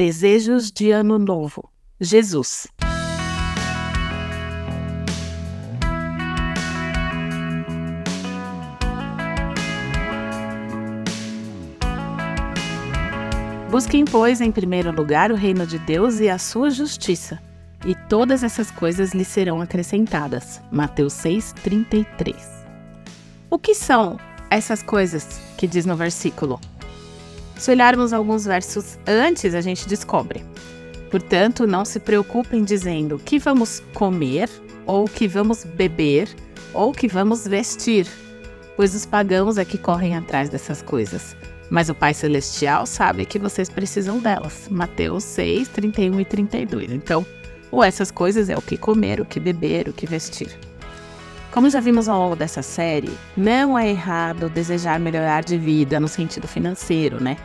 Desejos de Ano Novo. Jesus. Busquem, pois, em primeiro lugar o reino de Deus e a sua justiça, e todas essas coisas lhe serão acrescentadas. Mateus 6:33. O que são essas coisas que diz no versículo? Se olharmos alguns versos antes, a gente descobre. Portanto, não se preocupem dizendo que vamos comer, ou que vamos beber, ou que vamos vestir, pois os pagãos é que correm atrás dessas coisas mas o Pai Celestial sabe que vocês precisam delas. Mateus 6, 31 e 32. Então, ou essas coisas é o que comer, o que beber, o que vestir. Como já vimos ao longo dessa série, não é errado desejar melhorar de vida no sentido financeiro, né?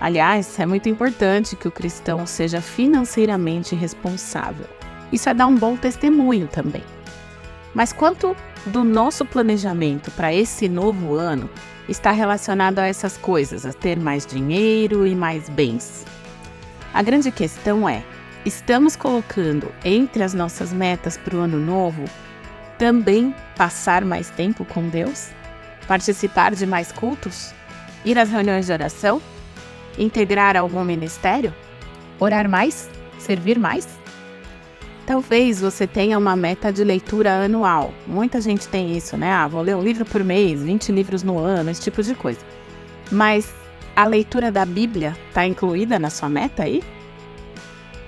Aliás, é muito importante que o cristão seja financeiramente responsável. Isso é dar um bom testemunho também. Mas quanto do nosso planejamento para esse novo ano está relacionado a essas coisas, a ter mais dinheiro e mais bens. A grande questão é: estamos colocando entre as nossas metas para o ano novo também passar mais tempo com Deus? Participar de mais cultos? Ir às reuniões de oração? Integrar algum ministério? Orar mais? Servir mais? Talvez você tenha uma meta de leitura anual. Muita gente tem isso, né? Ah, vou ler um livro por mês, 20 livros no ano, esse tipo de coisa. Mas a leitura da Bíblia está incluída na sua meta aí?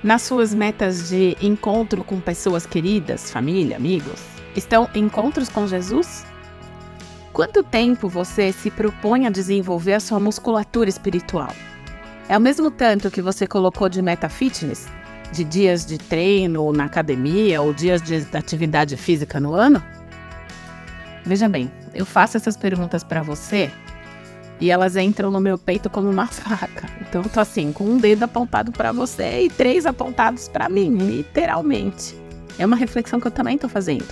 Nas suas metas de encontro com pessoas queridas, família, amigos? Estão encontros com Jesus? Quanto tempo você se propõe a desenvolver a sua musculatura espiritual? É o mesmo tanto que você colocou de meta fitness? de dias de treino na academia ou dias de atividade física no ano? Veja bem, eu faço essas perguntas para você e elas entram no meu peito como uma faca. Então eu tô assim, com um dedo apontado para você e três apontados para mim, literalmente. É uma reflexão que eu também tô fazendo.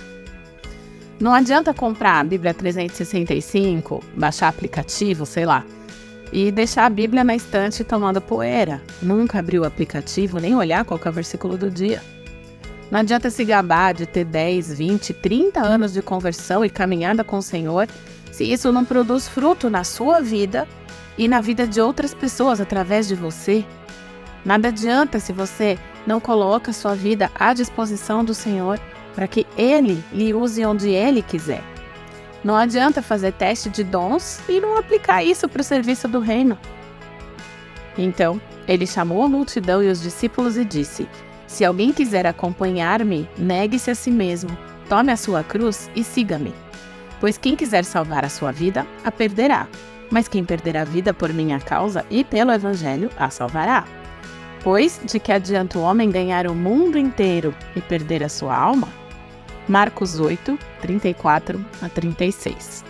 Não adianta comprar a Bíblia 365, baixar aplicativo, sei lá, e deixar a Bíblia na estante tomando poeira. Nunca abrir o aplicativo, nem olhar qual é o versículo do dia. Não adianta se gabar de ter 10, 20, 30 anos de conversão e caminhada com o Senhor se isso não produz fruto na sua vida e na vida de outras pessoas através de você. Nada adianta se você não coloca sua vida à disposição do Senhor para que Ele lhe use onde Ele quiser. Não adianta fazer teste de dons e não aplicar isso para o serviço do reino. Então, ele chamou a multidão e os discípulos e disse: Se alguém quiser acompanhar-me, negue-se a si mesmo, tome a sua cruz e siga-me. Pois quem quiser salvar a sua vida, a perderá. Mas quem perder a vida por minha causa e pelo Evangelho, a salvará. Pois de que adianta o homem ganhar o mundo inteiro e perder a sua alma? Marcos 8, 34 a 36.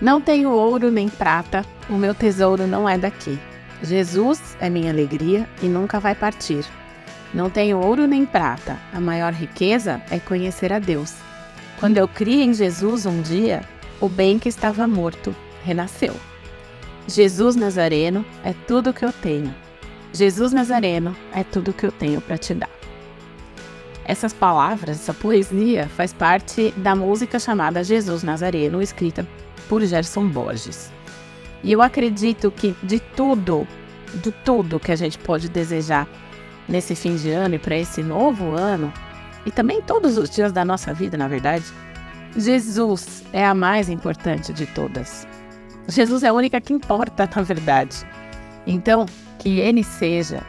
Não tenho ouro nem prata, o meu tesouro não é daqui. Jesus é minha alegria e nunca vai partir. Não tenho ouro nem prata, a maior riqueza é conhecer a Deus. Quando eu criei em Jesus um dia, o bem que estava morto renasceu. Jesus Nazareno é tudo que eu tenho. Jesus Nazareno é tudo que eu tenho para te dar. Essas palavras, essa poesia, faz parte da música chamada Jesus Nazareno, escrita por Gerson Borges. E eu acredito que de tudo, de tudo que a gente pode desejar nesse fim de ano e para esse novo ano, e também todos os dias da nossa vida, na verdade, Jesus é a mais importante de todas. Jesus é a única que importa, na verdade. Então, que Ele seja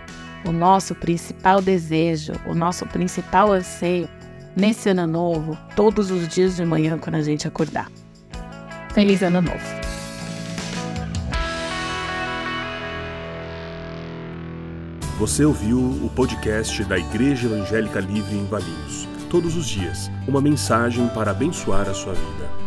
o nosso principal desejo, o nosso principal anseio nesse ano novo, todos os dias de manhã quando a gente acordar. Feliz Ano Novo! Você ouviu o podcast da Igreja Evangélica Livre em Valinhos. Todos os dias, uma mensagem para abençoar a sua vida.